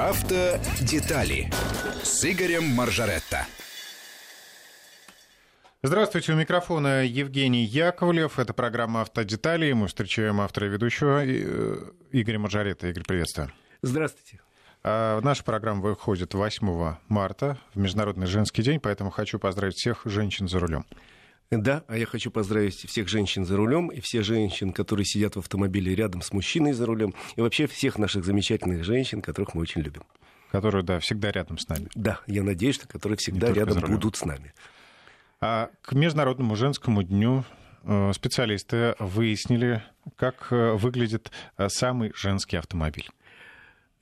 Автодетали с Игорем Маржаретто. Здравствуйте, у микрофона Евгений Яковлев. Это программа «Автодетали». Мы встречаем автора и ведущего э, Игоря Маржаретта. Игорь, приветствую. Здравствуйте. А, наша программа выходит 8 марта, в Международный женский день, поэтому хочу поздравить всех женщин за рулем. Да, а я хочу поздравить всех женщин за рулем и всех женщин, которые сидят в автомобиле рядом с мужчиной за рулем, и вообще всех наших замечательных женщин, которых мы очень любим. Которые, да, всегда рядом с нами. Да, я надеюсь, что которые всегда рядом будут с нами. А к Международному женскому дню э, специалисты выяснили, как э, выглядит э, самый женский автомобиль.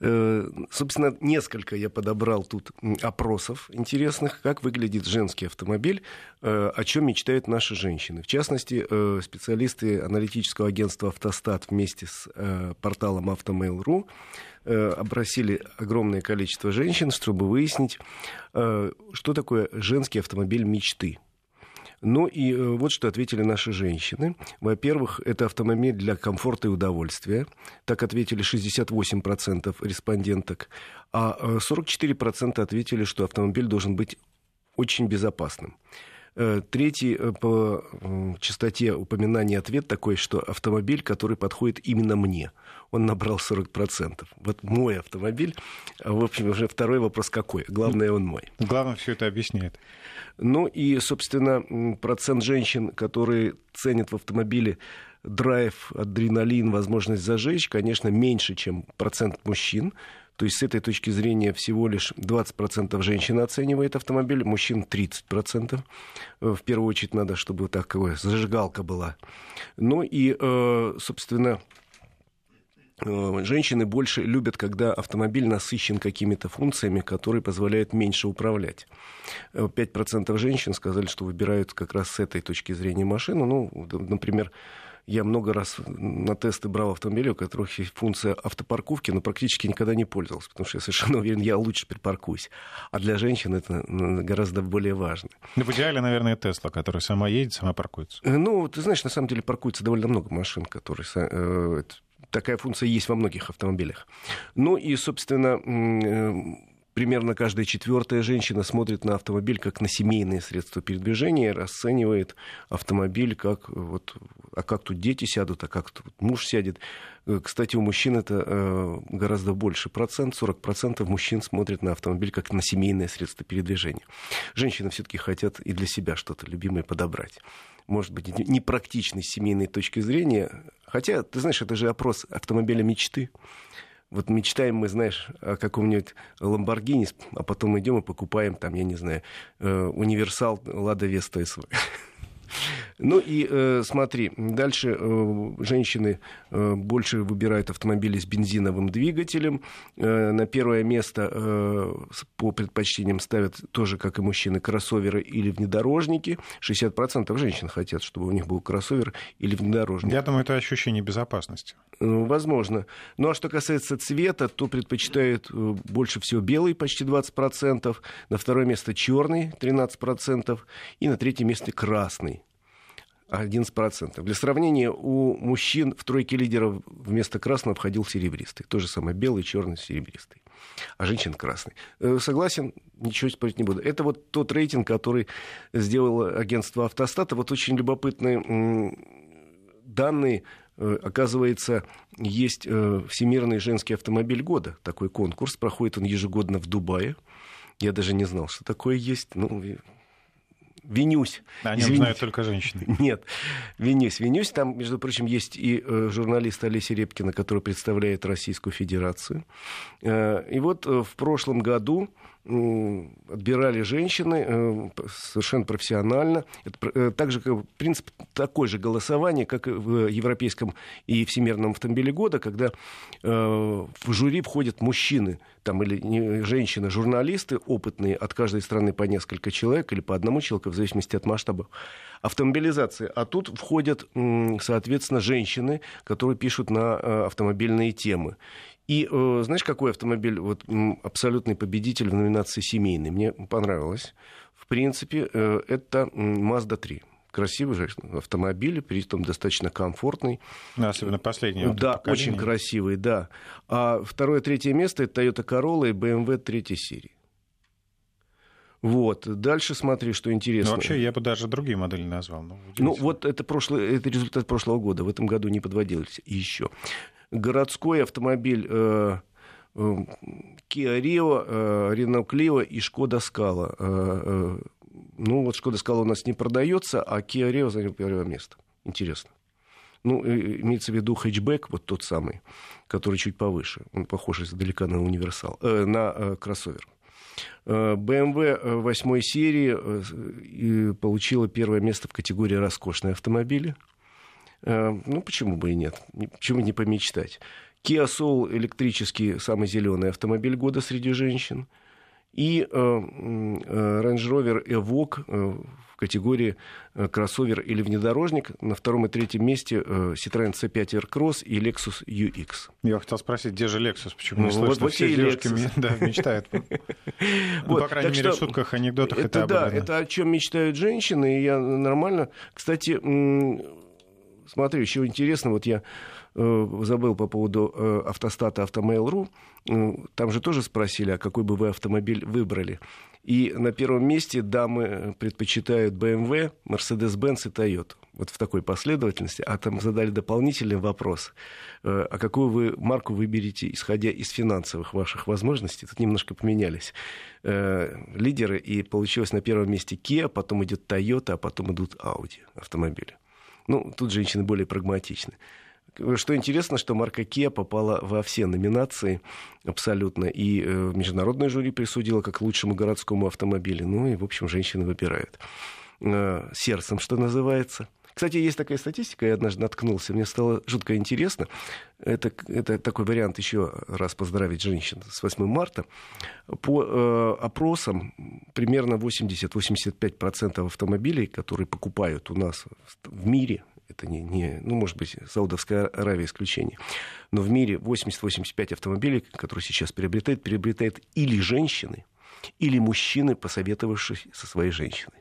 Собственно, несколько я подобрал тут опросов интересных, как выглядит женский автомобиль, о чем мечтают наши женщины. В частности, специалисты аналитического агентства «Автостат» вместе с порталом «Автомейл.ру» опросили огромное количество женщин, чтобы выяснить, что такое женский автомобиль мечты – ну и э, вот что ответили наши женщины. Во-первых, это автомобиль для комфорта и удовольствия. Так ответили 68% респонденток. А 44% э, ответили, что автомобиль должен быть очень безопасным. Э, третий по частоте упоминания ответ такой, что автомобиль, который подходит именно мне. Он набрал 40%. Вот мой автомобиль. А, в общем, уже второй вопрос какой. Главное, он мой. Главное, все это объясняет. Ну и, собственно, процент женщин, которые ценят в автомобиле драйв, адреналин, возможность зажечь, конечно, меньше, чем процент мужчин. То есть с этой точки зрения всего лишь 20% женщин оценивает автомобиль, мужчин 30%. Э, в первую очередь надо, чтобы вот такая зажигалка была. Ну и, э, собственно, Э, женщины больше любят, когда автомобиль насыщен какими-то функциями, которые позволяют меньше управлять. 5% э, женщин сказали, что выбирают как раз с этой точки зрения машину. Ну, например, я много раз на тесты брал автомобили, у которых есть функция автопарковки, но практически никогда не пользовался, потому что я совершенно уверен, я лучше припаркуюсь. А для женщин это гораздо более важно. Ну, в идеале, наверное, Тесла, которая сама едет, сама паркуется. Э, ну, ты знаешь, на самом деле паркуется довольно много машин, которые такая функция есть во многих автомобилях. Ну и, собственно, э, примерно каждая четвертая женщина смотрит на автомобиль как на семейное средство передвижения, расценивает автомобиль как вот, а как тут дети сядут, а как тут муж сядет. Э, кстати, у мужчин это э, гораздо больше процент, 40% мужчин смотрят на автомобиль как на семейное средство передвижения. Женщины все-таки хотят и для себя что-то любимое подобрать может быть, непрактичной с семейной точки зрения. Хотя, ты знаешь, это же опрос автомобиля мечты. Вот мечтаем мы, знаешь, о каком-нибудь Ламборгини, а потом идем и покупаем там, я не знаю, э, универсал Лада Веста СВ. Ну и э, смотри, дальше э, женщины э, больше выбирают автомобили с бензиновым двигателем. Э, на первое место э, по предпочтениям ставят тоже, как и мужчины, кроссоверы или внедорожники. 60% женщин хотят, чтобы у них был кроссовер или внедорожник. Я думаю, это ощущение безопасности. Э, возможно. Ну а что касается цвета, то предпочитают э, больше всего белый, почти 20%. На второе место черный, 13%. И на третье место красный. 11%. Для сравнения, у мужчин в тройке лидеров вместо красного входил серебристый. То же самое, белый, черный, серебристый. А женщин красный. Э, согласен, ничего спорить не буду. Это вот тот рейтинг, который сделало агентство «Автостата». Вот очень любопытные данные. Э, оказывается, есть э, Всемирный женский автомобиль года. Такой конкурс. Проходит он ежегодно в Дубае. Я даже не знал, что такое есть. Ну, винюсь. О нем знают только женщины. Нет, винюсь, винюсь. Там, между прочим, есть и э, журналист Олеся Репкина, который представляет Российскую Федерацию. Э, и вот э, в прошлом году отбирали женщины э, совершенно профессионально. Это э, также принцип такой же голосование, как в Европейском и Всемирном автомобиле года, когда э, в жюри входят мужчины там, или женщины, журналисты опытные от каждой страны по несколько человек или по одному человеку, в зависимости от масштаба автомобилизации. А тут входят, соответственно, женщины, которые пишут на автомобильные темы. И э, знаешь, какой автомобиль вот, абсолютный победитель в номинации семейный? Мне понравилось. В принципе, э, это Mazda 3. красивый же автомобиль, при этом достаточно комфортный. Ну, особенно последний. Вот да, очень красивый, да. А второе, третье место это Toyota Corolla и BMW третьей серии. Вот. Дальше смотри, что интересно. Ну, вообще, я бы даже другие модели назвал. Ну, ну вот это, прошлый, это результат прошлого года. В этом году не подводились еще. Городской автомобиль э, э, Kia Rio, э, Renault Clio и Skoda Scala. Э, э, ну, вот Skoda Scala у нас не продается, а Kia Rio занял первое место. Интересно. Ну, имеется в виду хэтчбэк, вот тот самый, который чуть повыше. Он похож издалека на универсал, э, на э, кроссовер. BMW 8 серии э, получила первое место в категории роскошные автомобили. Э, ну, почему бы и нет? Почему не помечтать? Kia Soul электрический, самый зеленый автомобиль года среди женщин. И э, Range Rover Evoque категории э, кроссовер или внедорожник. На втором и третьем месте э, Citroёn C5 Aircross и Lexus UX. Я хотел спросить, где же Lexus? Почему не ну, слышно? Вот, все девушки да, мечтают. Ну, по крайней мере, в шутках, анекдотах это Да, это о чем мечтают женщины, и я нормально... Кстати, смотри, еще интересно, вот я э, забыл по поводу автостата Автомейл.ру. Там же тоже спросили, а какой бы вы автомобиль выбрали. И на первом месте дамы предпочитают BMW, Mercedes-Benz и Toyota. Вот в такой последовательности. А там задали дополнительный вопрос. Э, а какую вы марку выберете, исходя из финансовых ваших возможностей? Тут немножко поменялись э, лидеры. И получилось на первом месте Kia, потом идет Toyota, а потом идут Audi автомобили. Ну, тут женщины более прагматичны. Что интересно, что марка Kia попала во все номинации абсолютно. И э, международное жюри присудило как лучшему городскому автомобилю. Ну и, в общем, женщины выбирают. Э, сердцем, что называется. Кстати, есть такая статистика, я однажды наткнулся, мне стало жутко интересно. Это, это такой вариант еще раз поздравить женщин с 8 марта. По э, опросам примерно 80-85% автомобилей, которые покупают у нас в мире, это не, не, ну, может быть, Саудовская Аравия исключение. Но в мире 80-85 автомобилей, которые сейчас приобретают, приобретают или женщины, или мужчины, посоветовавшись со своей женщиной.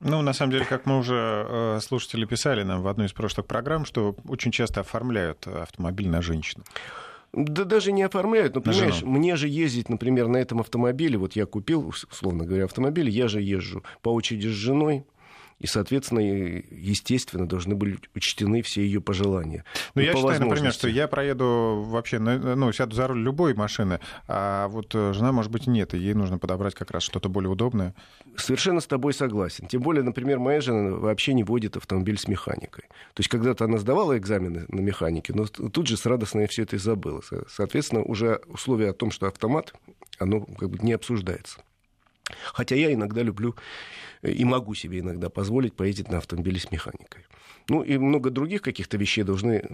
Ну, на самом деле, как мы уже э, слушатели писали нам в одной из прошлых программ, что очень часто оформляют автомобиль на женщину. Да даже не оформляют. Ну, понимаешь, Жену. мне же ездить, например, на этом автомобиле, вот я купил, условно говоря, автомобиль, я же езжу по очереди с женой, и, соответственно, естественно, должны были учтены все ее пожелания. Ну, я считаю, например, что я проеду вообще, ну, сяду за руль любой машины, а вот э, жена, может быть, нет, и ей нужно подобрать как раз что-то более удобное. Совершенно с тобой согласен. Тем более, например, моя жена вообще не водит автомобиль с механикой. То есть, когда-то она сдавала экзамены на механике, но тут же с радостной все это и забыла. Соответственно, уже условие о том, что автомат, оно как бы не обсуждается. Хотя я иногда люблю и могу себе иногда позволить поездить на автомобиле с механикой. Ну и много других каких-то вещей должны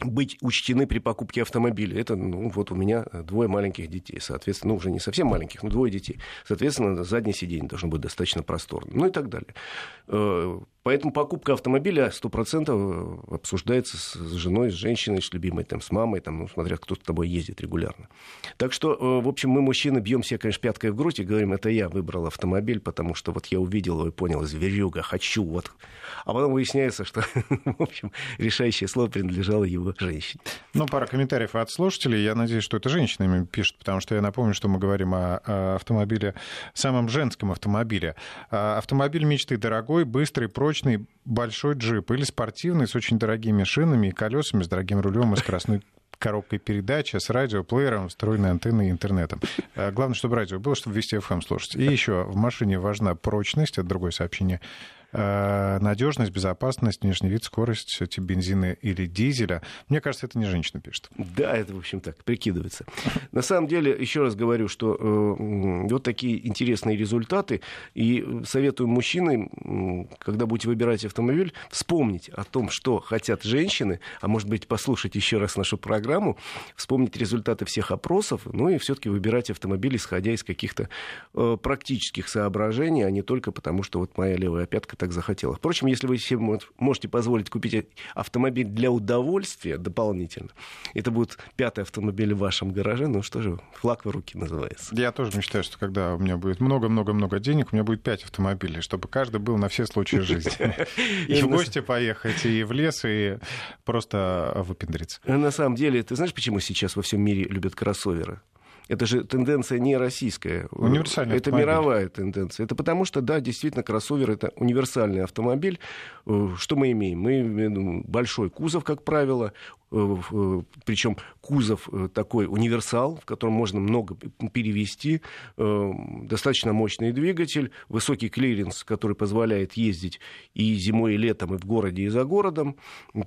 быть учтены при покупке автомобиля. Это, ну, вот у меня двое маленьких детей, соответственно, ну, уже не совсем маленьких, но двое детей. Соответственно, заднее сиденье должно быть достаточно просторным, ну и так далее. Поэтому покупка автомобиля 100% э, обсуждается с женой, с женщиной, с любимой, там, с мамой, там, ну, смотря кто с тобой ездит регулярно. Так что, э, в общем, мы, мужчины, бьем себе, конечно, пяткой в грудь и говорим, это я выбрал автомобиль, потому что вот я увидел его и понял, зверюга, хочу, вот. А потом выясняется, что, в общем, решающее слово принадлежало его женщине. Ну, пара комментариев от слушателей. Я надеюсь, что это женщинами пишут, потому что я напомню, что мы говорим о, о автомобиле, самом женском автомобиле. А, автомобиль мечты дорогой, быстрый, прочный, прочный большой джип или спортивный с очень дорогими шинами и колесами, с дорогим рулем и скоростной коробкой передачи с радиоплеером, встроенной антенной и интернетом. А, главное, чтобы радио было, чтобы вести FM слушать. И еще в машине важна прочность, это другое сообщение. Э, надежность, безопасность, внешний вид, скорость эти бензины или дизеля. Мне кажется, это не женщина пишет. Да, это, в общем, так, прикидывается. На самом деле, еще раз говорю, что э, вот такие интересные результаты. И советую мужчинам, когда будете выбирать автомобиль, вспомнить о том, что хотят женщины, а может быть, послушать еще раз нашу программу, вспомнить результаты всех опросов, ну и все-таки выбирать автомобиль, исходя из каких-то э, практических соображений, а не только потому, что вот моя левая пятка так захотела. Впрочем, если вы себе можете позволить купить автомобиль для удовольствия дополнительно, это будет пятый автомобиль в вашем гараже, ну что же, флаг в руки называется. Я тоже мечтаю, что когда у меня будет много-много-много денег, у меня будет пять автомобилей, чтобы каждый был на все случаи жизни. И в гости поехать, и в лес, и просто выпендриться. На самом деле, ты знаешь, почему сейчас во всем мире любят кроссоверы? Это же тенденция не российская. Универсальный Это автомобиль. мировая тенденция. Это потому что, да, действительно, кроссовер — это универсальный автомобиль. Э, что мы имеем? Мы имеем большой кузов, как правило, э, э, причем кузов такой универсал, в котором можно много перевести, достаточно мощный двигатель, высокий клиренс, который позволяет ездить и зимой, и летом, и в городе, и за городом,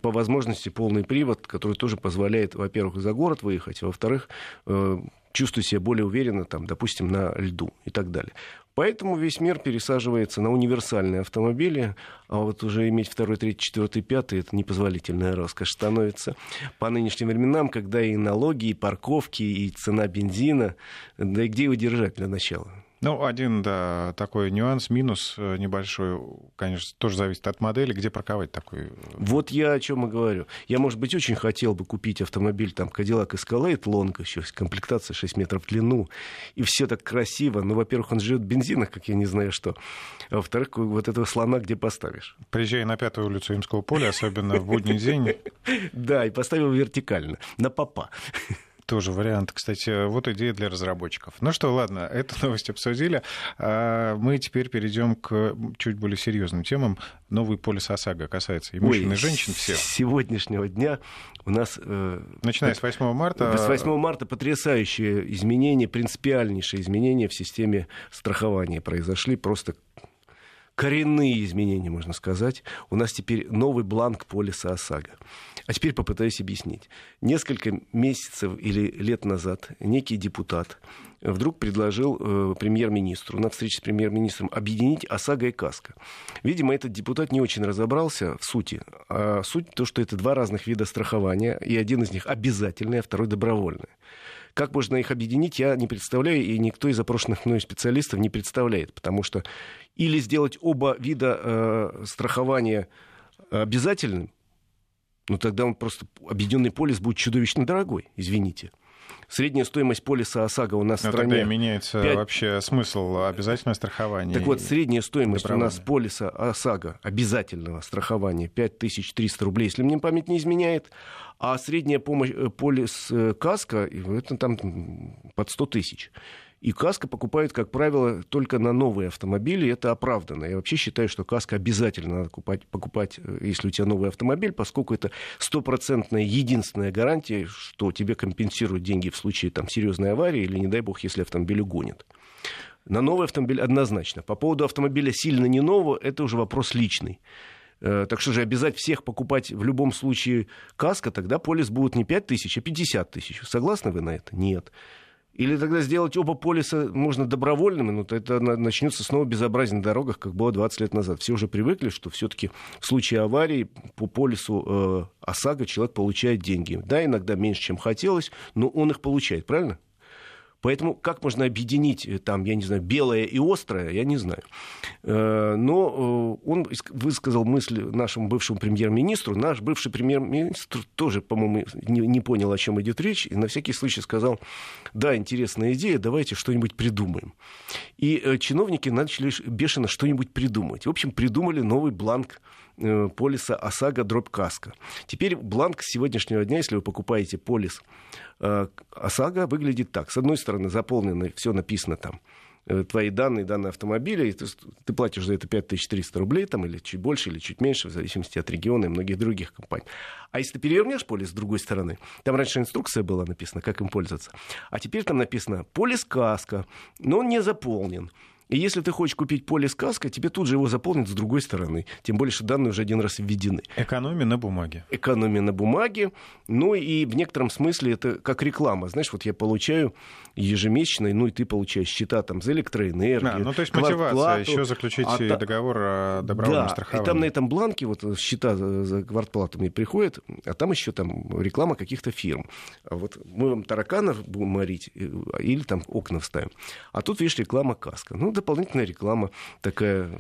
по возможности полный привод, который тоже позволяет, во-первых, за город выехать, а во-вторых, чувствую себя более уверенно, там, допустим, на льду и так далее. Поэтому весь мир пересаживается на универсальные автомобили, а вот уже иметь второй, третий, четвертый, пятый, это непозволительная роскошь становится по нынешним временам, когда и налоги, и парковки, и цена бензина, да и где его держать для начала? Ну, один, да, такой нюанс, минус э, небольшой, конечно, тоже зависит от модели, где парковать такой. Э, вот я о чем и говорю. Я, может быть, очень хотел бы купить автомобиль, там, Cadillac Escalade Long, еще комплектация 6 метров в длину, и все так красиво. Но, во-первых, он живет в бензинах, как я не знаю что. А во-вторых, вот этого слона где поставишь? Приезжай на пятую улицу Имского поля, особенно в будний день. Да, и поставил вертикально, на попа. Тоже вариант. Кстати, вот идея для разработчиков. Ну что, ладно, эту новость обсудили. А мы теперь перейдем к чуть более серьезным темам. Новый полис ОСАГО касается и мужчин, Ой, и женщин всех. С сегодняшнего дня у нас... Э, Начиная с 8 марта... С 8 марта потрясающие изменения, принципиальнейшие изменения в системе страхования произошли. Просто коренные изменения, можно сказать. У нас теперь новый бланк полиса ОСАГО. А теперь попытаюсь объяснить. Несколько месяцев или лет назад некий депутат вдруг предложил э, премьер-министру на встрече с премьер-министром объединить ОСАГО и КАСКО. Видимо, этот депутат не очень разобрался в сути. А суть то, что это два разных вида страхования, и один из них обязательный, а второй добровольный. Как можно их объединить, я не представляю, и никто из запрошенных мной специалистов не представляет, потому что или сделать оба вида э, страхования обязательным, ну тогда он просто объединенный полис будет чудовищно дорогой, извините. Средняя стоимость полиса ОСАГО у нас Но в стране... тогда меняется 5... вообще смысл обязательного страхования. Так вот, средняя стоимость у нас полиса ОСАГО, обязательного страхования, 5300 рублей, если мне память не изменяет. А средняя помощь, э, полис э, КАСКО, это там под 100 тысяч. И каска покупают, как правило, только на новые автомобили. Это оправданно. Я вообще считаю, что каска обязательно надо покупать, покупать, э, если у тебя новый автомобиль, поскольку это стопроцентная единственная гарантия, что тебе компенсируют деньги в случае там, серьезной аварии или, не дай бог, если автомобиль угонит. На новый автомобиль однозначно. По поводу автомобиля сильно не нового, это уже вопрос личный. Э, так что же обязать всех покупать в любом случае каска, тогда полис будет не 5 тысяч, а 50 тысяч. Согласны вы на это? Нет. Или тогда сделать оба полиса можно добровольными, но это начнется снова безобразие на дорогах, как было 20 лет назад. Все уже привыкли, что все-таки в случае аварии по полису э, ОСАГО человек получает деньги. Да, иногда меньше, чем хотелось, но он их получает, правильно? Поэтому как можно объединить э, там, я не знаю, белое и острое, я не знаю. Э, но э, он высказал мысль нашему бывшему премьер-министру. Наш бывший премьер-министр тоже, по-моему, не понял, о чем идет речь, и на всякий случай сказал, да, интересная идея, давайте что-нибудь придумаем. И чиновники начали бешено что-нибудь придумать. В общем, придумали новый бланк полиса ОСАГО дробь каска. Теперь бланк сегодняшнего дня, если вы покупаете полис Э, ОСАГО выглядит так. С одной стороны, заполнено, все написано там, э, твои данные, данные автомобиля, и ты, ты платишь за это 5300 рублей, там, или чуть больше, или чуть меньше, в зависимости от региона и многих других компаний. А если ты перевернешь полис с другой стороны, там раньше инструкция была написана, как им пользоваться, а теперь там написано полис каска, но он не заполнен. И если ты хочешь купить полис каска, тебе тут же его заполнят с другой стороны. Тем более, что данные уже один раз введены. Экономия на бумаге. Экономия на бумаге. Ну и в некотором смысле это как реклама. Знаешь, вот я получаю ежемесячно, ну и ты получаешь счета там за электроэнергию. А, ну то есть мотивация еще заключить а, договор о добровольном да, страховании. и там на этом бланке вот счета за квартплату мне приходят, а там еще там реклама каких-то фирм. А вот мы вам тараканов будем морить э, или там окна вставим. А тут, видишь, реклама каска. Ну, дополнительная реклама такая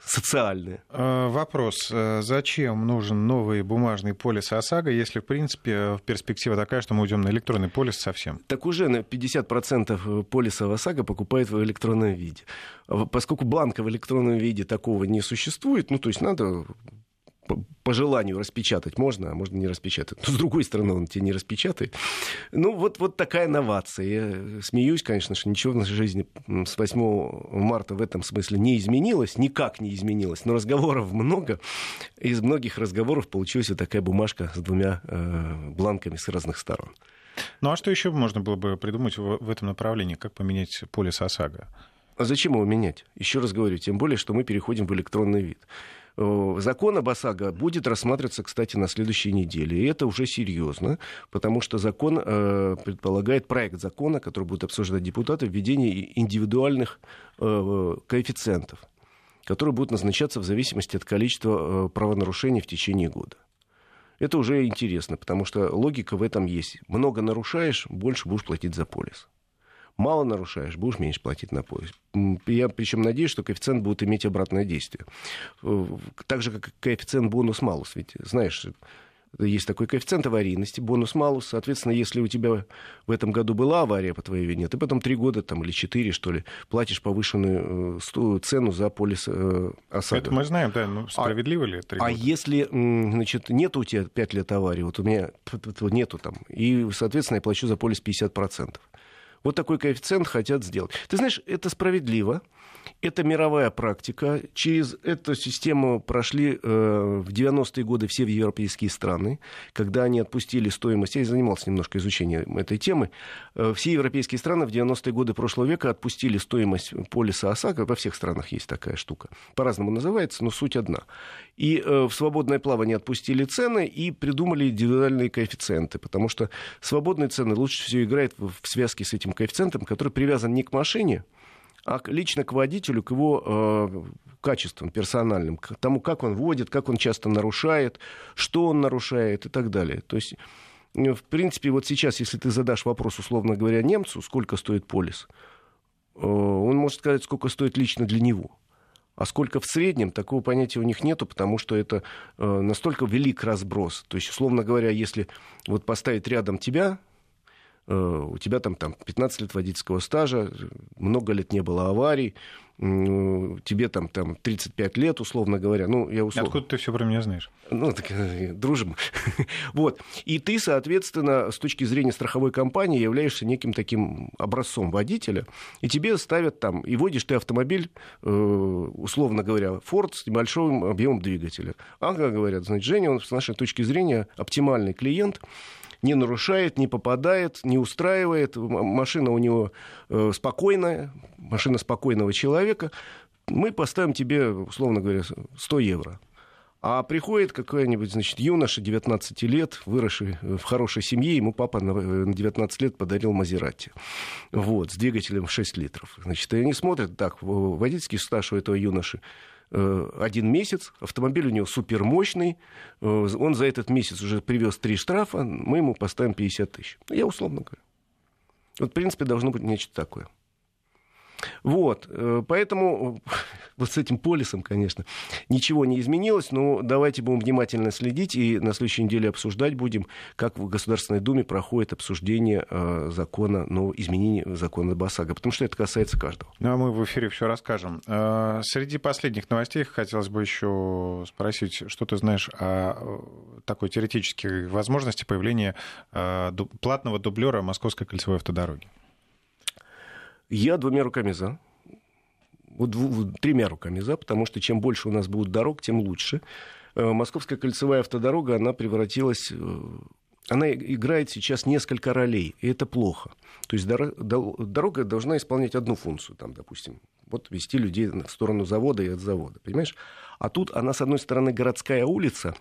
социальная. Вопрос. Зачем нужен новый бумажный полис ОСАГО, если, в принципе, перспектива такая, что мы уйдем на электронный полис совсем? Так уже на 50% полиса ОСАГО покупают в электронном виде. Поскольку бланка в электронном виде такого не существует, ну, то есть надо по желанию распечатать можно, а можно не распечатать. Но с другой стороны, он тебе не распечатает. Ну, вот, вот такая новация. Я смеюсь, конечно, что ничего в нашей жизни с 8 марта в этом смысле не изменилось, никак не изменилось. Но разговоров много. Из многих разговоров получилась вот такая бумажка с двумя э, бланками с разных сторон. Ну, а что еще можно было бы придумать в, в этом направлении? Как поменять полис ОСАГО? А зачем его менять? Еще раз говорю, тем более, что мы переходим в электронный вид. Э, закон об ОСАГО будет рассматриваться, кстати, на следующей неделе. И это уже серьезно, потому что закон э, предполагает проект закона, который будут обсуждать депутаты, введение индивидуальных э, коэффициентов, которые будут назначаться в зависимости от количества правонарушений в течение года. Это уже интересно, потому что логика в этом есть. Много нарушаешь, больше будешь платить за полис мало нарушаешь, будешь меньше платить на поезд. Я причем надеюсь, что коэффициент будет иметь обратное действие. Э, так же, как коэффициент бонус-малус. Ведь, знаешь, есть такой коэффициент аварийности, бонус-малус. Соответственно, если у тебя в этом году была авария по твоей вине, ты потом три года там, или четыре, что ли, платишь повышенную э, цену за полис э, ОСАГО. Это мы знаем, да, но справедливо а, ли это? А если, значит, нет у тебя пять лет аварии, вот у меня нету там, и, соответственно, я плачу за полис 50%. Вот такой коэффициент хотят сделать. Ты знаешь, это справедливо. Это мировая практика. Через эту систему прошли э, в 90-е годы все европейские страны, когда они отпустили стоимость. Я занимался немножко изучением этой темы. Э, все европейские страны в 90-е годы прошлого века отпустили стоимость полиса ОСАГО. Во всех странах есть такая штука. По-разному называется, но суть одна. И э, в свободное плавание отпустили цены и придумали индивидуальные коэффициенты, потому что свободные цены лучше всего играют в связке с этим коэффициентом, который привязан не к машине, а лично к водителю, к его э, качествам персональным, к тому, как он водит, как он часто нарушает, что он нарушает и так далее. То есть, э, в принципе, вот сейчас, если ты задашь вопрос, условно говоря, немцу, сколько стоит полис, э, он может сказать, сколько стоит лично для него. А сколько в среднем, такого понятия у них нету, потому что это э, настолько велик разброс. То есть, условно говоря, если вот поставить рядом тебя у тебя там, там 15 лет водительского стажа, много лет не было аварий, тебе там, там 35 лет, условно говоря. Ну, я условно... Откуда ты все про меня знаешь? Ну, так, э, дружим. вот. И ты, соответственно, с точки зрения страховой компании являешься неким таким образцом водителя, и тебе ставят там, и водишь ты автомобиль, э, условно говоря, Ford с небольшим объемом двигателя. Ага, говорят, значит, Женя, он с нашей точки зрения оптимальный клиент, не нарушает, не попадает, не устраивает. Машина у него э, спокойная, машина спокойного человека. Мы поставим тебе, условно говоря, 100 евро. А приходит какой-нибудь, значит, юноша 19 лет, выросший в хорошей семье, ему папа на 19 лет подарил Мазерати. Вот, с двигателем 6 литров. Значит, и они смотрят, так, водительский стаж у этого юноши Э, один месяц, автомобиль у него супермощный, э, он за этот месяц уже привез три штрафа, мы ему поставим 50 тысяч. Я условно говорю. Вот, в принципе, должно быть нечто такое. Вот, э, поэтому вот с этим полисом, конечно, ничего не изменилось, но давайте будем внимательно следить и на следующей неделе обсуждать будем, как в Государственной Думе проходит обсуждение э, закона, ну, изменения закона БАСАГО, потому что это касается каждого. Ну, а мы в эфире все расскажем. Э, среди последних новостей хотелось бы еще спросить, что ты знаешь о такой теоретической возможности появления платного дублера Московской кольцевой автодороги? Я двумя руками за. Вот тремя руками за, потому что чем больше у нас будет дорог, тем лучше. Э, Московская кольцевая автодорога, она превратилась э, она играет сейчас несколько ролей, и это плохо. То есть дорога должна исполнять одну функцию, там, допустим, вот вести людей в сторону завода и от завода, понимаешь? А тут она, с одной стороны, городская улица,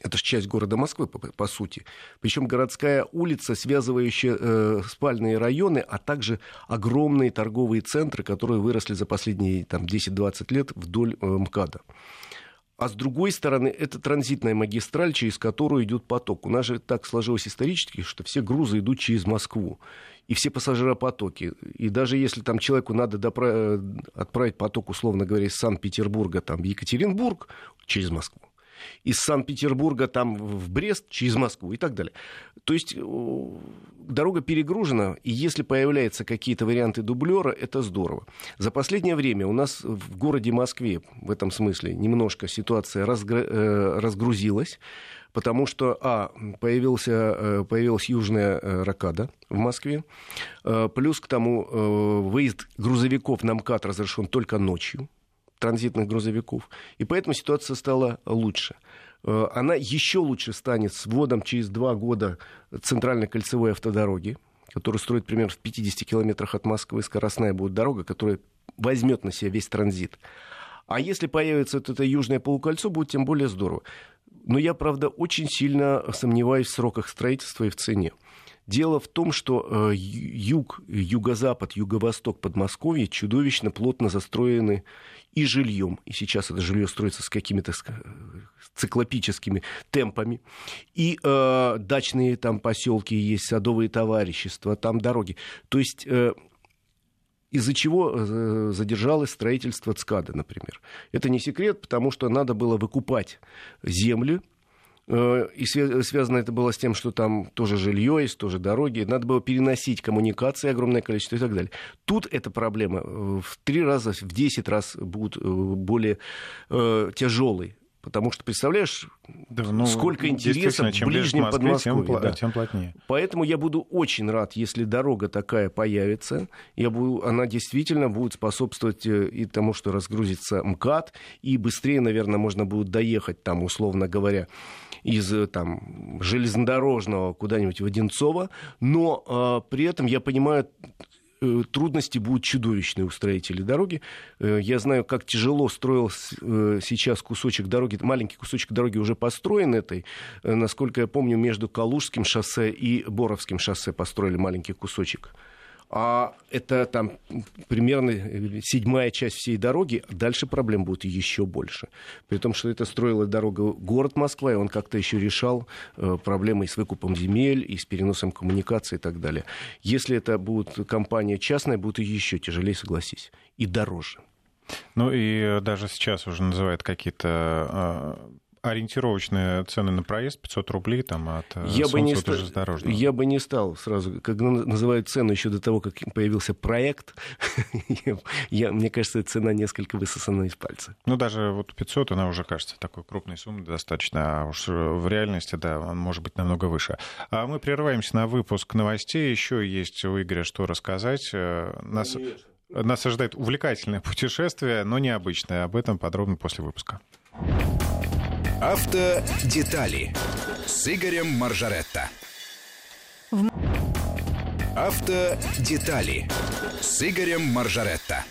это же часть города Москвы, по, по сути. Причем городская улица, связывающая э, спальные районы, а также огромные торговые центры, которые выросли за последние там, 10-20 лет вдоль э, МКАДа. А с другой стороны, это транзитная магистраль, через которую идет поток. У нас же так сложилось исторически, что все грузы идут через Москву. и все пассажиропотоки. И даже если там человеку надо допра- отправить поток, условно говоря, из Санкт-Петербурга там, в Екатеринбург через Москву, из Санкт-Петербурга там в Брест через Москву и так далее. То есть дорога перегружена, и если появляются какие-то варианты дублера, это здорово. За последнее время у нас в городе Москве в этом смысле немножко ситуация разгр... Э, разгрузилась потому что, а, появился, э, появилась южная э, ракада в Москве, плюс к тому выезд грузовиков на МКАД разрешен только ночью, транзитных грузовиков, и поэтому ситуация стала лучше. Э, она еще лучше станет с вводом через два года центральной кольцевой автодороги, которую строят примерно в 50 километрах от Москвы. Скоростная будет дорога, которая возьмет на себя весь транзит. А если появится вот это южное полукольцо, будет тем более здорово. Но я, правда, очень сильно сомневаюсь в сроках строительства и в цене. Дело в том, что э, юг, юго-запад, юго-восток Подмосковья чудовищно плотно застроены и жильем. И сейчас это жилье строится с какими-то циклопическими темпами. И э, дачные там поселки есть, садовые товарищества, там дороги. То есть э, из-за чего э, задержалось строительство ЦКАДа, например. Это не секрет, потому что надо было выкупать земли Э, и связано это было с тем, что там тоже жилье есть, тоже дороги. Надо было переносить коммуникации огромное количество и так далее. Тут эта проблема э, в три раза, в десять раз будет э, более э, тяжелой. Потому что, представляешь, да, ну, сколько интересов чем в ближнем Москве, Подмосковье. Тем, да. тем плотнее. Поэтому я буду очень рад, если дорога такая появится. Я буду, она действительно будет способствовать и тому, что разгрузится МКАД, и быстрее, наверное, можно будет доехать там, условно говоря, из э, там, железнодорожного куда-нибудь в Одинцово, но э, при этом я понимаю э, трудности будут чудовищные у строителей дороги. Э, я знаю, как тяжело строил сейчас кусочек дороги, маленький кусочек дороги уже построен этой. Насколько я помню, между Калужским шоссе и Боровским шоссе построили маленький кусочек а это там примерно седьмая часть всей дороги, дальше проблем будет еще больше. При том, что это строила дорога город Москва, и он как-то еще решал э, проблемы с выкупом земель, и с переносом коммуникации и так далее. Если это будет компания частная, будет еще тяжелее, согласись, и дороже. Ну и даже сейчас уже называют какие-то а, ориентировочные цены на проезд 500 рублей там, от э, я бы не ста... Я бы не стал сразу, когда называют цену еще до того, как появился проект, я, мне кажется, цена несколько высосана из пальца. Ну, даже вот 500, она уже кажется такой крупной суммой достаточно, а уж в реальности, да, он может быть намного выше. А мы прерываемся на выпуск новостей, еще есть у Игоря что рассказать. Э, нас... Нас ожидает увлекательное путешествие, но необычное. Об этом подробно после выпуска. Автодетали с Игорем Маржаретто. Автодетали с Игорем Маржаретто.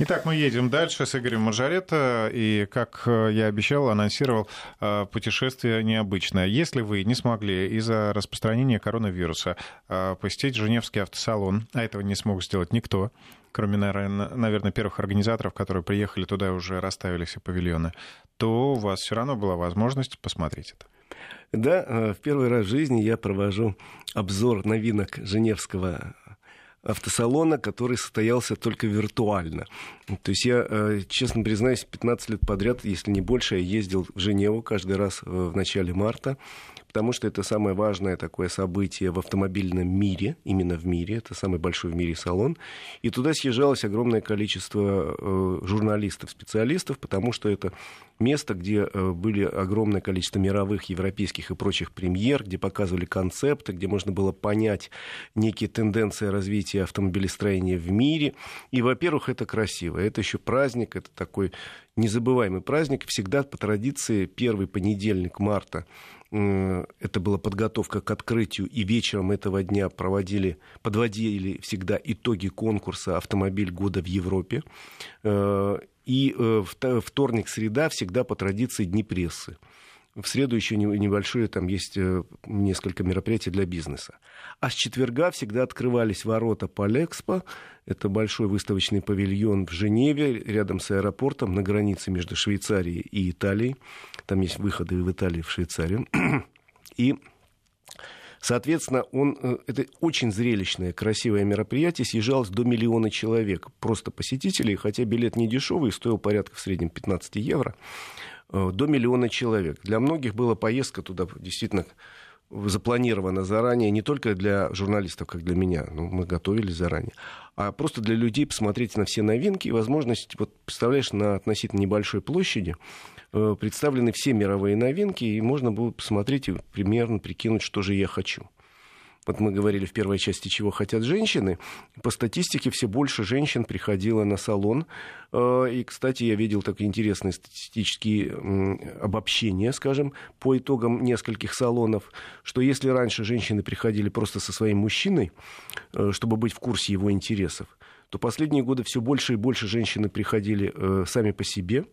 Итак, мы едем дальше с Игорем Маржаретто. И, как э, я обещал, анонсировал, э, путешествие необычное. Если вы не смогли из-за распространения коронавируса э, посетить Женевский автосалон, а этого не смог сделать никто, кроме, наверное, первых организаторов, которые приехали туда и уже расставили все павильоны, то у вас все равно была возможность посмотреть это. Да, э, в первый раз в жизни я провожу обзор новинок Женевского автосалона, который состоялся только виртуально. То есть я, э, честно признаюсь, 15 лет подряд, если не больше, я ездил в Женеву каждый раз э, в начале марта потому что это самое важное такое событие в автомобильном мире, именно в мире, это самый большой в мире салон. И туда съезжалось огромное количество э, журналистов, специалистов, потому что это место, где э, были огромное количество мировых, европейских и прочих премьер, где показывали концепты, где можно было понять некие тенденции развития автомобилестроения в мире. И, во-первых, это красиво. Это еще праздник, это такой незабываемый праздник. Всегда по традиции первый понедельник марта это была подготовка к открытию, и вечером этого дня проводили, подводили всегда итоги конкурса «Автомобиль года в Европе». Э, и э, вторник, среда всегда по традиции дни прессы. В среду еще небольшое, там есть э, несколько мероприятий для бизнеса. А с четверга всегда открывались ворота Полэкспо. Это большой выставочный павильон в Женеве, рядом с аэропортом, на границе между Швейцарией и Италией. Там есть выходы в Италию, в Швейцарию. И Соответственно, он, э, это очень зрелищное, красивое мероприятие, съезжалось до миллиона человек, просто посетителей, хотя билет не дешевый, стоил порядка в среднем 15 евро, до миллиона человек. Для многих была поездка туда действительно запланировано заранее, не только для журналистов, как для меня, ну, мы готовились заранее, а просто для людей посмотреть на все новинки и возможность, вот представляешь, на относительно небольшой площади э, представлены все мировые новинки, и можно было посмотреть и примерно прикинуть, что же я хочу вот мы говорили в первой части, чего хотят женщины, по статистике все больше женщин приходило на салон. Э, и, кстати, я видел такие интересные статистические обобщения, скажем, по итогам нескольких салонов, что если раньше женщины приходили просто со своим мужчиной, э, чтобы быть в курсе его интересов, то последние годы все больше и больше женщины приходили э, сами по себе,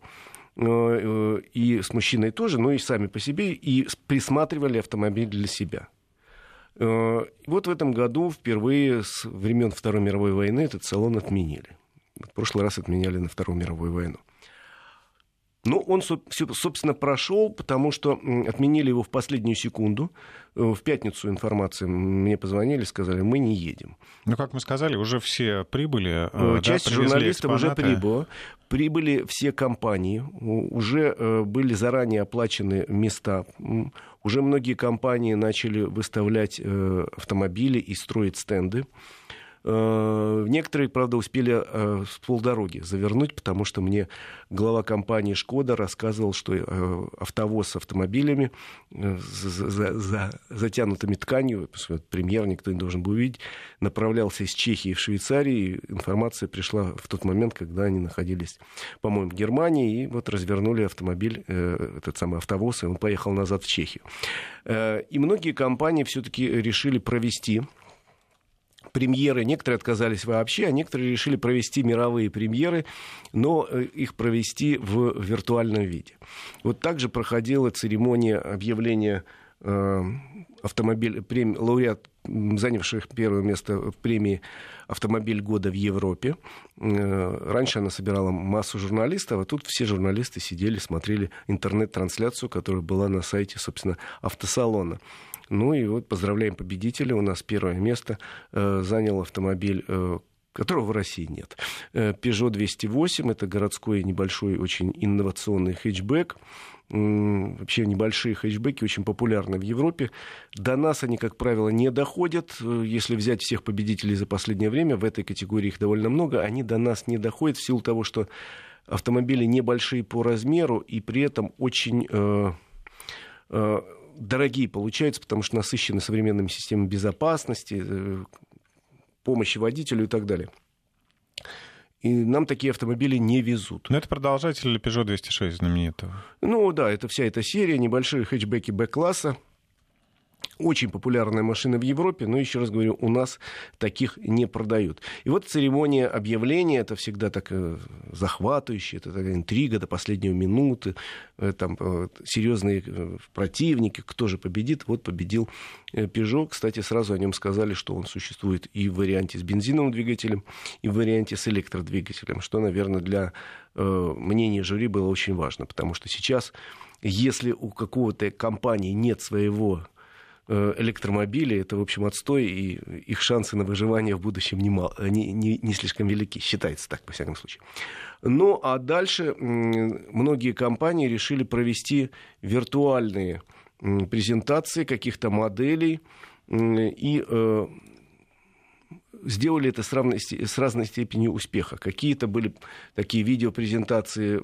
и с мужчиной тоже, но и сами по себе, и присматривали автомобиль для себя. Э, вот в этом году впервые с времен Второй мировой войны этот салон отменили. В прошлый раз отменяли на Вторую мировую войну. Ну, он, собственно, прошел, потому что отменили его в последнюю секунду. Э, в пятницу информация мне позвонили, сказали, мы не едем. Ну, как мы сказали, уже все прибыли. Э, часть да, журналистов экспонаты. уже прибыла. Прибыли все компании, уже были заранее оплачены места. Уже многие компании начали выставлять э, автомобили и строить стенды. Э, некоторые, правда, успели э, с полдороги завернуть, потому что мне глава компании «Шкода» рассказывал, что э, автовоз с автомобилями затянутыми тканью, премьер никто не должен был увидеть, направлялся из Чехии в Швейцарию. Информация пришла в тот момент, когда они находились, по-моему, в Германии, и вот развернули автомобиль, этот самый автовоз, и он поехал назад в Чехию. И многие компании все-таки решили провести премьеры. Некоторые отказались вообще, а некоторые решили провести мировые премьеры, но э, их провести в виртуальном виде. Вот также проходила церемония объявления э, автомобиль, прем, лауреат, занявших первое место в премии «Автомобиль года в Европе». Э, раньше она собирала массу журналистов, а тут все журналисты сидели, смотрели интернет-трансляцию, которая была на сайте, собственно, автосалона. Ну и вот поздравляем победителя. У нас первое место э, занял автомобиль э, которого в России нет. Э, Peugeot 208 это городской небольшой очень инновационный хэтчбэк. Вообще небольшие хэтчбеки очень популярны в Европе. До нас они, как правило, не доходят. Если взять всех победителей за последнее время, в этой категории их довольно много, они до нас не доходят в силу того, что автомобили небольшие по размеру и при этом очень дорогие получаются, потому что насыщены современными системами безопасности, э, помощи водителю и так далее. И нам такие автомобили не везут. Но это продолжатель Peugeot 206 знаменитого. Ну да, это вся эта серия, небольшие хэтчбеки Б-класса. Очень популярная машина в Европе, но еще раз говорю, у нас таких не продают. И вот церемония объявления, это всегда так э, захватывающе, это такая интрига до последней минуты, э, там э, серьезные противники, кто же победит. Вот победил Peugeot. Кстати, сразу о нем сказали, что он существует и в варианте с бензиновым двигателем, и в варианте с электродвигателем, что, наверное, для мнения жюри было очень важно, потому что сейчас, если у какого-то компании нет своего электромобили, это, в общем, отстой, и их шансы на выживание в будущем не, мал, не, не, не слишком велики, считается так, во всяком случае. Ну, а дальше многие компании решили провести виртуальные презентации каких-то моделей, и э, сделали это с, равной, с разной степенью успеха. Какие-то были такие видеопрезентации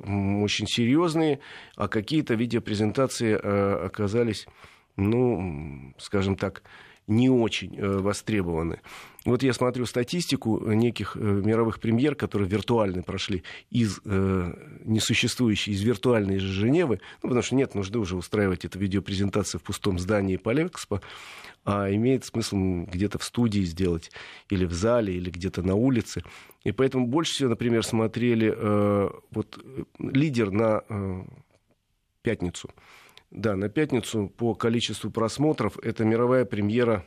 очень серьезные, а какие-то видеопрезентации э, оказались ну, скажем так, не очень э, востребованы. Вот я смотрю статистику неких э, мировых премьер, которые виртуально прошли из э, несуществующей, из виртуальной же Женевы, ну, потому что нет нужды уже устраивать эту видеопрезентацию в пустом здании Полэкспо, а имеет смысл где-то в студии сделать, или в зале, или где-то на улице. И поэтому больше всего, например, смотрели э, вот лидер на э, пятницу – да, на пятницу по количеству просмотров это мировая премьера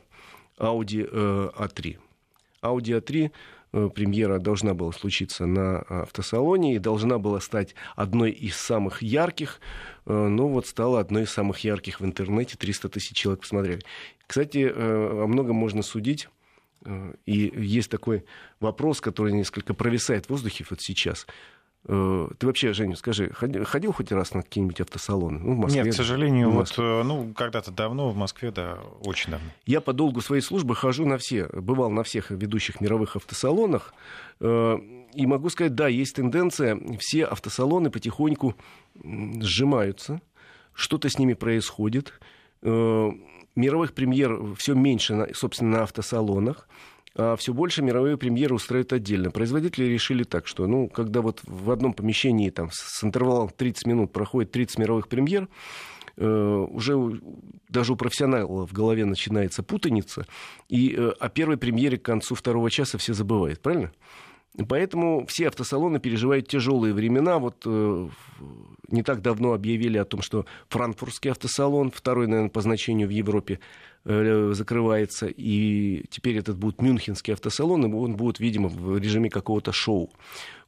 Audi A3. Audi A3 э, премьера должна была случиться на автосалоне и должна была стать одной из самых ярких, но вот стала одной из самых ярких в интернете, 300 тысяч человек посмотрели. Кстати, о многом можно судить и есть такой вопрос, который несколько провисает в воздухе вот сейчас. Э, ты вообще, Женя, скажи, ходил хоть раз на какие-нибудь автосалоны? Ну, в Москве, Нет, к сожалению, вот, э, ну, когда-то давно в Москве, да, очень давно. Я по долгу своей службы хожу на все, бывал на всех ведущих мировых автосалонах, э, и могу сказать, да, есть тенденция, все автосалоны потихоньку сжимаются, что-то с ними происходит, мировых премьер все меньше, собственно, на автосалонах все больше мировые премьеры устраивают отдельно. Производители решили так, что ну, когда вот в одном помещении там, с интервалом 30 минут проходит 30 мировых премьер, э, уже даже у профессионала в голове начинается путаница, и э, о первой премьере к концу второго часа все забывают, правильно? Поэтому все автосалоны переживают тяжелые времена. Вот э, не так давно объявили о том, что франкфуртский автосалон, второй, наверное, по значению в Европе, закрывается, и теперь этот будет Мюнхенский автосалон, и он будет, видимо, в режиме какого-то шоу.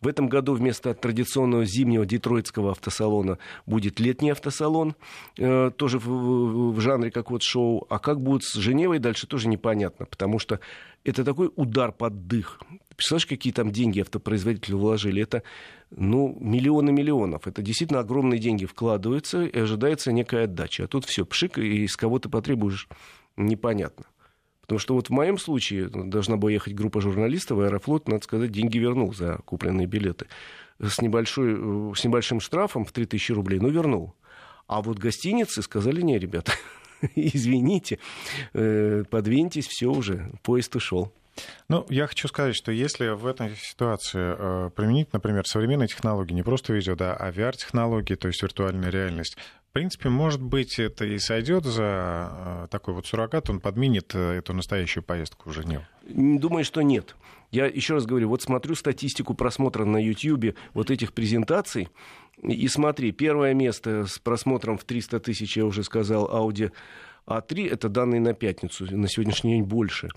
В этом году вместо традиционного зимнего детройтского автосалона будет летний автосалон, э, тоже в, в жанре как вот шоу. А как будет с Женевой дальше, тоже непонятно, потому что это такой удар под дых. Представляешь, какие там деньги автопроизводители вложили? Это ну, миллионы миллионов. Это действительно огромные деньги вкладываются, и ожидается некая отдача. А тут все, пшик, и из кого ты потребуешь непонятно. Потому что вот в моем случае должна была ехать группа журналистов, Аэрофлот, надо сказать, деньги вернул за купленные билеты. С, небольшой, с небольшим штрафом в 3000 рублей, ну, вернул. А вот гостиницы сказали, не, ребята, извините, э, подвиньтесь, все уже, поезд ушел. Ну, я хочу сказать, что если в этой ситуации э, применить, например, современные технологии, не просто видео, да, а VR-технологии, то есть виртуальная реальность, в принципе, может быть, это и сойдет за э, такой вот суррогат, он подменит э, эту настоящую поездку в Женеву. Думаю, что нет. Я еще раз говорю, вот смотрю статистику просмотра на YouTube вот этих презентаций, и смотри, первое место с просмотром в 300 тысяч, я уже сказал, Audi A3, это данные на пятницу, на сегодняшний день больше.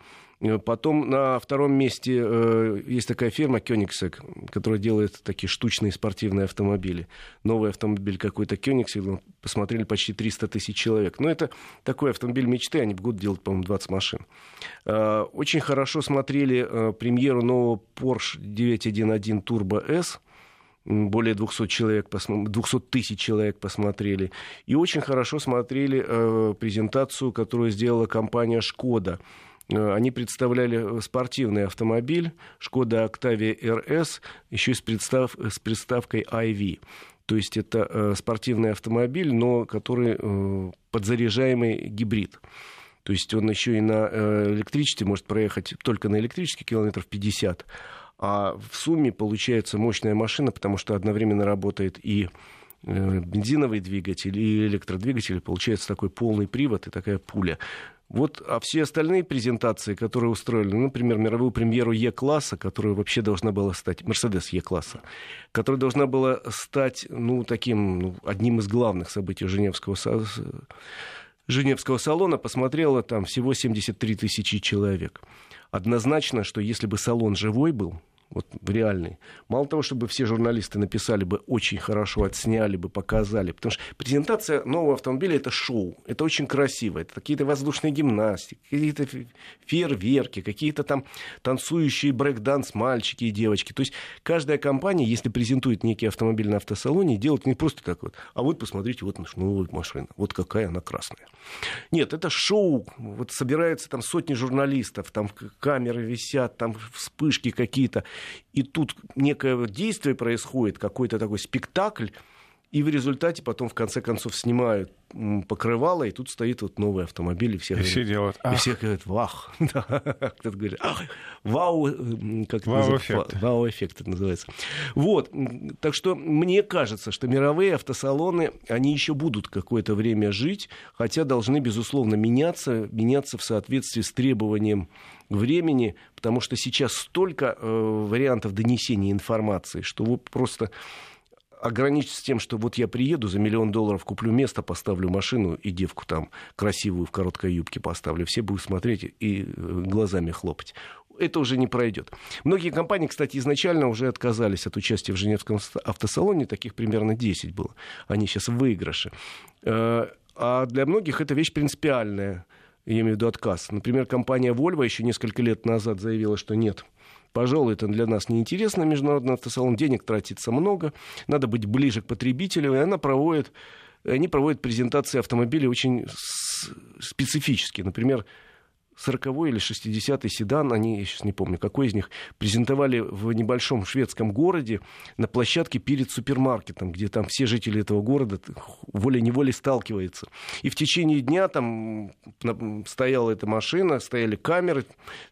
Э, потом на втором месте э, есть такая фирма Koenigsegg, которая делает такие штучные спортивные автомобили. Новый автомобиль какой-то Koenigsegg, посмотрели почти 300 тысяч человек. Но это такой автомобиль мечты, они в год делают, по-моему, 20 машин. Э, очень хорошо смотрели премьеру нового Porsche 911 Turbo S – более 200, человек, 200 тысяч человек посмотрели. И очень хорошо смотрели э, презентацию, которую сделала компания «Шкода». Э, они представляли спортивный автомобиль Шкода Octavia RS, еще с, представ, с приставкой IV. То есть это э, спортивный автомобиль, но который э, подзаряжаемый гибрид. То есть он еще и на э, электричестве может проехать только на электрический километров 50. А в сумме получается мощная машина, потому что одновременно работает и э, бензиновый двигатель и электродвигатель, получается такой полный привод и такая пуля. Вот, а все остальные презентации, которые устроили, ну, например, мировую премьеру Е-класса, которая вообще должна была стать, Мерседес Е-класса, которая должна была стать, ну, таким, ну, одним из главных событий Женевского, Женевского салона, посмотрела там всего 73 тысячи человек. Однозначно, что если бы салон живой был, вот реальный. Мало того, чтобы все журналисты написали бы очень хорошо, отсняли бы, показали. Потому что презентация нового автомобиля это шоу. Это очень красиво. Это какие-то воздушные гимнастики, какие-то фейерверки, какие-то там танцующие брейк-данс мальчики и девочки. То есть каждая компания, если презентует некий автомобиль на автосалоне, делает не просто так вот, а вот посмотрите, вот наша новая машина, вот какая она красная. Нет, это шоу. Вот собираются там сотни журналистов, там камеры висят, там вспышки какие-то и тут некое действие происходит, какой-то такой спектакль, и в результате потом, в конце концов, снимают покрывало, и тут стоит вот новый автомобиль, и все, и говорят, все делают ах. И все говорят, вах. Кто-то говорит, ах, вау, как вау-эффект. Вау-эффект это называется. Вот, так что мне кажется, что мировые автосалоны, они еще будут какое-то время жить, хотя должны, безусловно, меняться, меняться в соответствии с требованием времени, потому что сейчас столько э, вариантов донесения информации, что вы просто ограничиться тем, что вот я приеду за миллион долларов, куплю место, поставлю машину и девку там красивую в короткой юбке поставлю. Все будут смотреть и э, глазами хлопать. это уже не пройдет. Многие компании, кстати, изначально уже отказались от участия в Женевском автосалоне, таких примерно 10 было. Они сейчас в выигрыше. Э, а для многих это вещь принципиальная, я имею в виду отказ. Например, компания Volvo еще несколько лет назад заявила, что нет, пожалуй, это для нас неинтересно, международный автосалон, денег тратится много, надо быть ближе к потребителю, и она проводит, они проводят презентации автомобилей очень специфические. Например, 40-й или 60-й седан, они, я сейчас не помню, какой из них, презентовали в небольшом шведском городе на площадке перед супермаркетом, где там все жители этого города волей-неволей сталкиваются. И в течение дня там стояла эта машина, стояли камеры,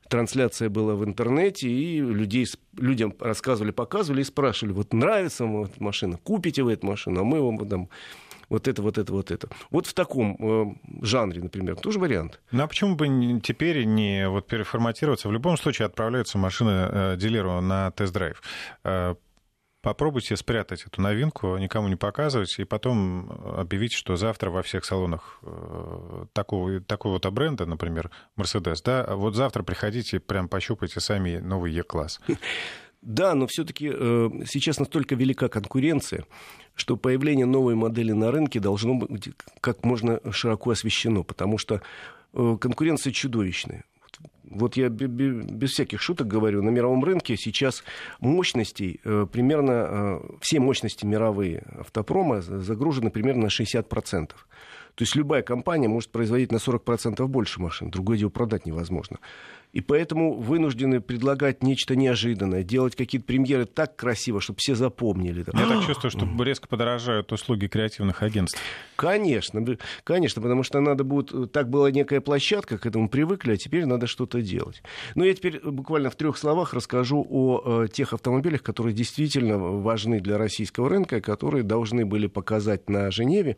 трансляция была в интернете, и людей, людям рассказывали, показывали и спрашивали, вот нравится вам эта машина, купите вы эту машину, а мы вам там вот это, вот это, вот это. Вот в таком э, жанре, например, тоже вариант. Ну а почему бы теперь не вот переформатироваться? В любом случае отправляются машины э, дилеру на тест-драйв. Э, попробуйте спрятать эту новинку, никому не показывать, и потом объявить, что завтра во всех салонах э, такого, такого то бренда, например, Mercedes, да, вот завтра приходите, прям пощупайте сами новый E-класс. Да, но все-таки э, сейчас настолько велика конкуренция, что появление новой модели на рынке должно быть как можно широко освещено, потому что э, конкуренция чудовищная. Вот я без всяких шуток говорю, на мировом рынке сейчас мощностей, э, примерно э, все мощности мировые автопрома загружены примерно на 60%. То есть любая компания может производить на 40% больше машин, другое дело продать невозможно. И поэтому вынуждены предлагать нечто неожиданное, делать какие-то премьеры так красиво, чтобы все запомнили. Я так чувствую, что резко подорожают услуги креативных агентств. Конечно, конечно, потому что надо будет... Так была некая площадка, к этому привыкли, а теперь надо что-то делать. Но я теперь буквально в трех словах расскажу о э, тех автомобилях, которые действительно важны для российского рынка, которые должны были показать на Женеве,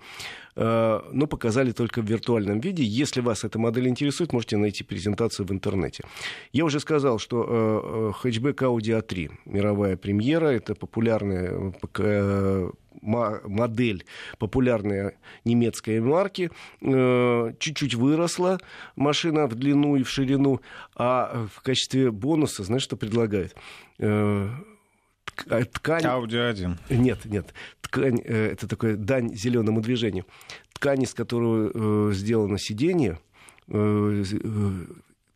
э, но показали только в виртуальном виде. Если вас эта модель интересует, можете найти презентацию в интернете кстати. Я уже сказал, что э, э хэтчбэк Audi A3, мировая премьера, это популярная э, модель популярной немецкой марки. Чуть-чуть выросла машина в длину и в ширину, а в качестве бонуса, знаешь, что предлагает? ткань... Audi 1. Нет, нет. Ткань, это такое дань зеленому движению. Ткань, из которой сделано сиденье,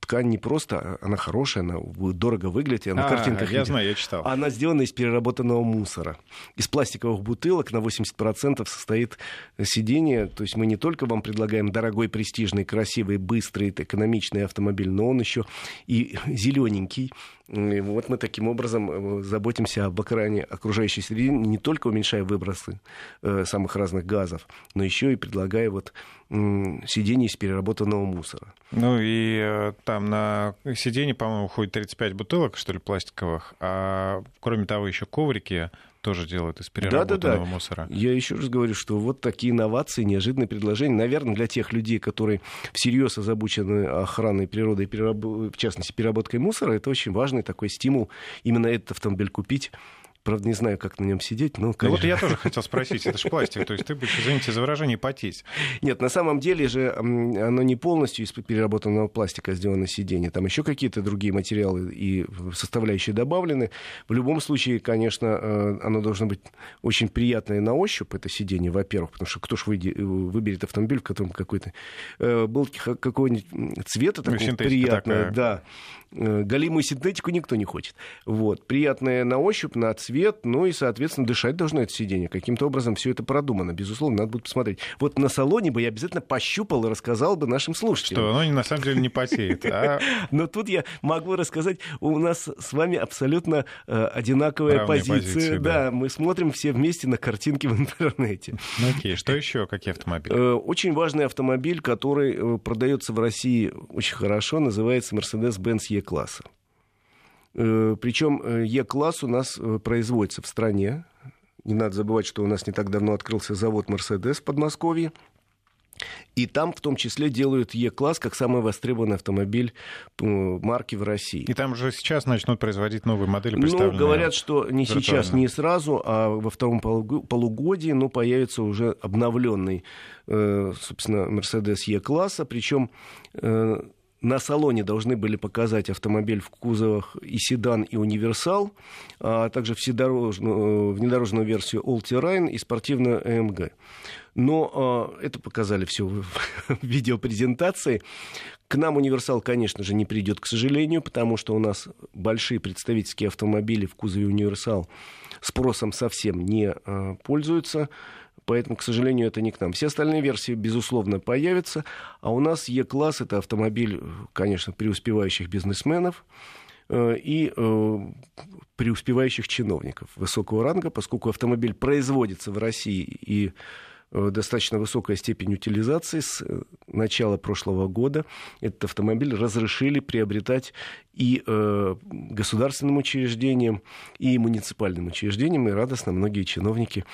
ткань не просто, а она хорошая, она дорого выглядит, она а, картинках Я видит. знаю, я читал. Она сделана из переработанного мусора. Из пластиковых бутылок на 80% состоит сиденье. То есть мы не только вам предлагаем дорогой, престижный, красивый, быстрый, экономичный автомобиль, но он еще и зелененький. И вот мы таким образом э, заботимся об окране окружающей среды, не только уменьшая выбросы э, самых разных газов, но еще и предлагая вот сиденье из переработанного мусора. Ну и э, там на сиденье, по-моему, уходит 35 бутылок, что ли, пластиковых, а кроме того еще коврики тоже делают из переработанного да, да, да. мусора. Я еще раз говорю, что вот такие инновации, неожиданные предложения, наверное, для тех людей, которые всерьез озабочены охраной природы, перераб... в частности, переработкой мусора, это очень важный такой стимул именно этот автомобиль купить Правда, не знаю, как на нем сидеть, но, конечно... Ну вот я тоже хотел спросить, это же пластик, то есть ты будешь, извините за выражение, потеть. Нет, на самом деле же оно не полностью из переработанного пластика сделано сиденье, там еще какие-то другие материалы и составляющие добавлены. В любом случае, конечно, э, оно должно быть очень приятное на ощупь, это сиденье, во-первых, потому что кто ж выберет автомобиль, в котором какой-то э, был какой-нибудь цвета ну, такого приятного, да, Э, галимую синтетику никто не хочет. Вот. Приятное на ощупь, на цвет, ну и, соответственно, дышать должно это сиденье. Каким-то образом все это продумано. Безусловно, надо будет посмотреть. Вот на салоне бы я обязательно пощупал и рассказал бы нашим слушателям. Что оно на самом деле не потеет. А... Но тут я могу рассказать, у нас с вами абсолютно э, одинаковая позиция. Да. мы смотрим все вместе на картинки в интернете. Окей, что еще? Какие автомобили? Э, очень важный автомобиль, который э, продается в России очень хорошо, называется Mercedes-Benz Е-класса. Э, Причем э, Е-класс у нас э, производится в стране. Не надо забывать, что у нас не так давно открылся завод Mercedes в Подмосковье. И там в том числе делают Е-класс как самый востребованный автомобиль марки в России. И там же сейчас начнут производить новые модели, Ну, говорят, что не сейчас, не сразу, а во втором полугодии, но появится уже обновленный, собственно, Mercedes Е-класса. Причем на салоне должны были показать автомобиль в кузовах и седан, и универсал, а также вседорожную, внедорожную версию All Terrain и спортивную AMG. Но э, это показали все в, видеопрезентации. К нам универсал, конечно же, не придет, к сожалению, потому что у нас большие представительские автомобили в кузове универсал спросом совсем не э, пользуются. Поэтому, к сожалению, это не к нам. Все остальные версии, безусловно, появятся. А у нас Е-класс — это автомобиль, конечно, преуспевающих бизнесменов э, и э, преуспевающих чиновников высокого ранга, поскольку автомобиль производится в России и Э, достаточно высокая степень утилизации с э, начала прошлого года. Этот автомобиль разрешили приобретать и государственным учреждениям, и муниципальным учреждениям, и радостно многие чиновники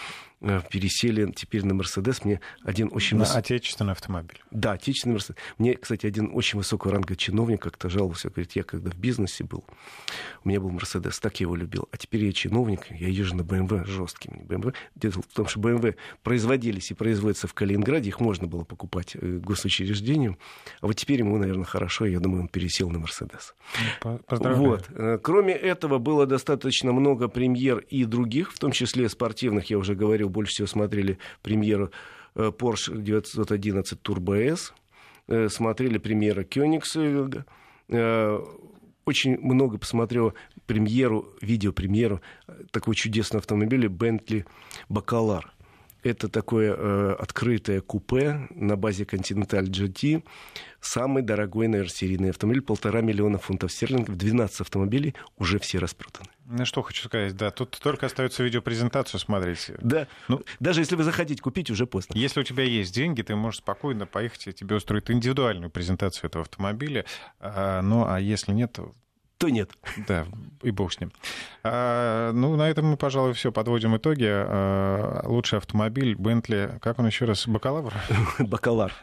пересели теперь на Мерседес. Мне один очень... На выс... отечественный автомобиль. Да, отечественный Мерседес. Мне, кстати, один очень высокого ранга чиновник как-то жаловался, говорит, я когда в бизнесе был, у меня был Мерседес, так я его любил. А теперь я чиновник, я езжу на БМВ жестким. БМВ, дело в том, что БМВ производились и производятся в Калининграде, их можно было покупать госучреждениям. А вот теперь ему, наверное, хорошо, я думаю, он пересел на Мерседес. Поздравляю. Вот. Э, кроме этого, было достаточно много премьер и других, в том числе спортивных, я уже говорил, больше всего смотрели премьеру э, Porsche 911 Turbo S, э, смотрели премьеру Koenigsegg, очень много посмотрел премьеру, видеопремьеру такого чудесного автомобиля Bentley Bacalar. Это такое э, открытое купе на базе Continental GT. Самый дорогой, наверное, серийный автомобиль. Полтора миллиона фунтов стерлингов. 12 автомобилей уже все распроданы. Ну, что хочу сказать, да, тут только остается видеопрезентацию смотреть. Да, ну, даже если вы захотите купить, уже поздно. Если у тебя есть деньги, ты можешь спокойно поехать, и тебе устроить индивидуальную презентацию этого автомобиля. А, ну, а если нет, то нет. Да, и бог с ним. А, ну, на этом мы, пожалуй, все подводим итоги. А, лучший автомобиль Бентли, как он еще раз, бакалавр? Бакалар.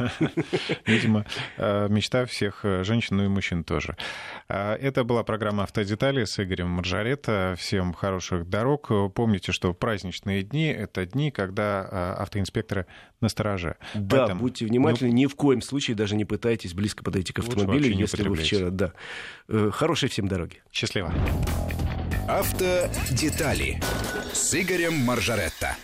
Видимо, а, мечта всех женщин, ну и мужчин тоже. А, это была программа «Автодетали» с Игорем Маржаретто. Всем хороших дорог. Помните, что праздничные дни — это дни, когда а, автоинспекторы на стороже. Да, Поэтому... будьте внимательны, ну... ни в коем случае даже не пытайтесь близко подойти к автомобилю, если вы вчера... Да. Э, хорошей всем дороги. Счастливо. Автодетали с Игорем Маржаретто.